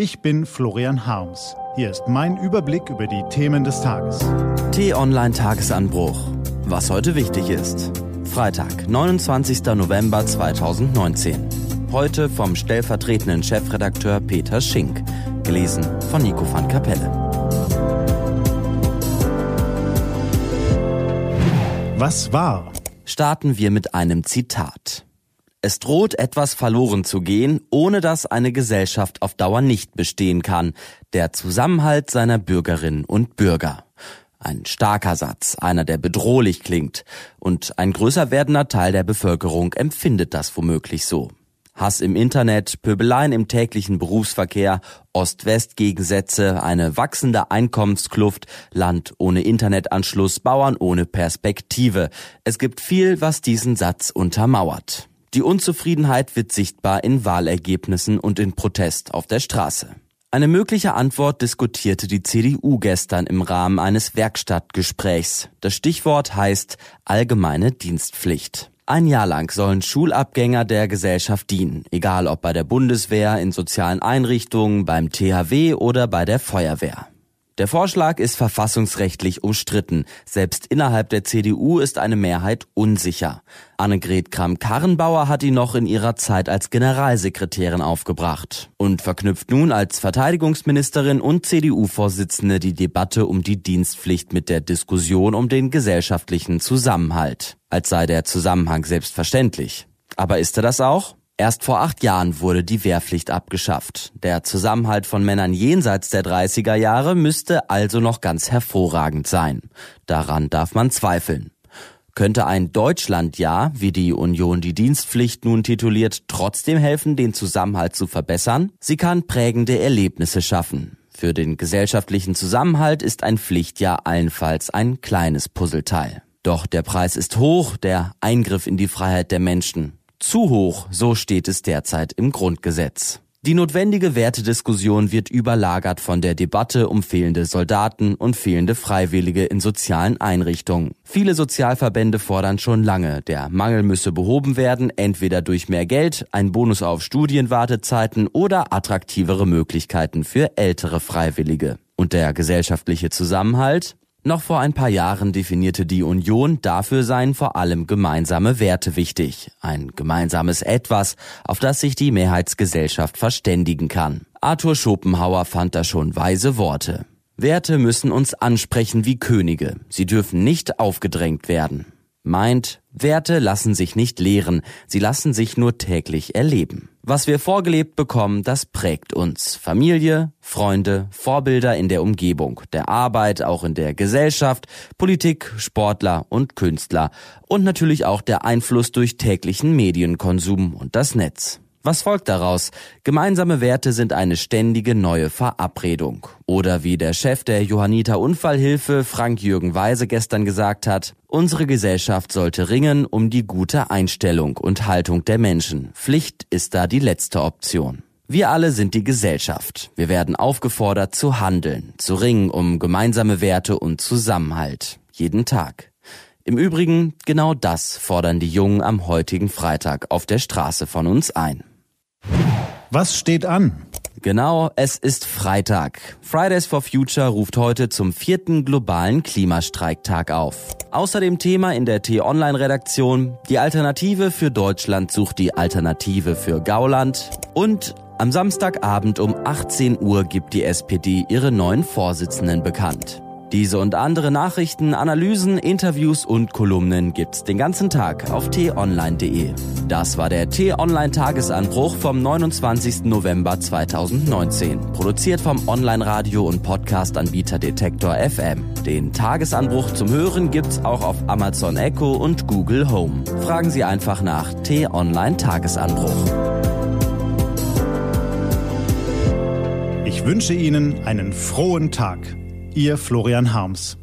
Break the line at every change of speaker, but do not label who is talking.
Ich bin Florian Harms. Hier ist mein Überblick über die Themen des Tages.
T-Online Tagesanbruch. Was heute wichtig ist. Freitag, 29. November 2019. Heute vom stellvertretenden Chefredakteur Peter Schink. Gelesen von Nico van Kapelle.
Was war?
Starten wir mit einem Zitat. Es droht etwas verloren zu gehen, ohne dass eine Gesellschaft auf Dauer nicht bestehen kann. Der Zusammenhalt seiner Bürgerinnen und Bürger. Ein starker Satz, einer, der bedrohlich klingt. Und ein größer werdender Teil der Bevölkerung empfindet das womöglich so. Hass im Internet, Pöbeleien im täglichen Berufsverkehr, Ost-West-Gegensätze, eine wachsende Einkommenskluft, Land ohne Internetanschluss, Bauern ohne Perspektive. Es gibt viel, was diesen Satz untermauert. Die Unzufriedenheit wird sichtbar in Wahlergebnissen und in Protest auf der Straße. Eine mögliche Antwort diskutierte die CDU gestern im Rahmen eines Werkstattgesprächs. Das Stichwort heißt allgemeine Dienstpflicht. Ein Jahr lang sollen Schulabgänger der Gesellschaft dienen, egal ob bei der Bundeswehr, in sozialen Einrichtungen, beim THW oder bei der Feuerwehr. Der Vorschlag ist verfassungsrechtlich umstritten. Selbst innerhalb der CDU ist eine Mehrheit unsicher. Annegret Kramp-Karrenbauer hat ihn noch in ihrer Zeit als Generalsekretärin aufgebracht und verknüpft nun als Verteidigungsministerin und CDU-Vorsitzende die Debatte um die Dienstpflicht mit der Diskussion um den gesellschaftlichen Zusammenhalt. Als sei der Zusammenhang selbstverständlich. Aber ist er das auch? Erst vor acht Jahren wurde die Wehrpflicht abgeschafft. Der Zusammenhalt von Männern jenseits der 30er Jahre müsste also noch ganz hervorragend sein. Daran darf man zweifeln. Könnte ein Deutschlandjahr, wie die Union die Dienstpflicht nun tituliert, trotzdem helfen, den Zusammenhalt zu verbessern? Sie kann prägende Erlebnisse schaffen. Für den gesellschaftlichen Zusammenhalt ist ein Pflichtjahr allenfalls ein kleines Puzzleteil. Doch der Preis ist hoch, der Eingriff in die Freiheit der Menschen. Zu hoch, so steht es derzeit im Grundgesetz. Die notwendige Wertediskussion wird überlagert von der Debatte um fehlende Soldaten und fehlende Freiwillige in sozialen Einrichtungen. Viele Sozialverbände fordern schon lange, der Mangel müsse behoben werden, entweder durch mehr Geld, ein Bonus auf Studienwartezeiten oder attraktivere Möglichkeiten für ältere Freiwillige. Und der gesellschaftliche Zusammenhalt? Noch vor ein paar Jahren definierte die Union, dafür seien vor allem gemeinsame Werte wichtig. Ein gemeinsames Etwas, auf das sich die Mehrheitsgesellschaft verständigen kann. Arthur Schopenhauer fand da schon weise Worte. Werte müssen uns ansprechen wie Könige. Sie dürfen nicht aufgedrängt werden. Meint, Werte lassen sich nicht lehren, sie lassen sich nur täglich erleben. Was wir vorgelebt bekommen, das prägt uns. Familie, Freunde, Vorbilder in der Umgebung, der Arbeit, auch in der Gesellschaft, Politik, Sportler und Künstler und natürlich auch der Einfluss durch täglichen Medienkonsum und das Netz. Was folgt daraus? Gemeinsame Werte sind eine ständige neue Verabredung. Oder wie der Chef der Johanniter Unfallhilfe, Frank-Jürgen Weise, gestern gesagt hat, unsere Gesellschaft sollte ringen um die gute Einstellung und Haltung der Menschen. Pflicht ist da die letzte Option. Wir alle sind die Gesellschaft. Wir werden aufgefordert zu handeln, zu ringen um gemeinsame Werte und Zusammenhalt. Jeden Tag. Im Übrigen, genau das fordern die Jungen am heutigen Freitag auf der Straße von uns ein.
Was steht an?
Genau, es ist Freitag. Fridays for Future ruft heute zum vierten globalen Klimastreiktag auf. Außer dem Thema in der T-Online-Redaktion, die Alternative für Deutschland sucht die Alternative für Gauland und am Samstagabend um 18 Uhr gibt die SPD ihre neuen Vorsitzenden bekannt. Diese und andere Nachrichten, Analysen, Interviews und Kolumnen gibt's den ganzen Tag auf t-online.de. Das war der T-Online Tagesanbruch vom 29. November 2019, produziert vom Online-Radio und Podcast-Anbieter Detektor FM. Den Tagesanbruch zum Hören gibt's auch auf Amazon Echo und Google Home. Fragen Sie einfach nach T-Online Tagesanbruch.
Ich wünsche Ihnen einen frohen Tag. Ihr Florian Harms.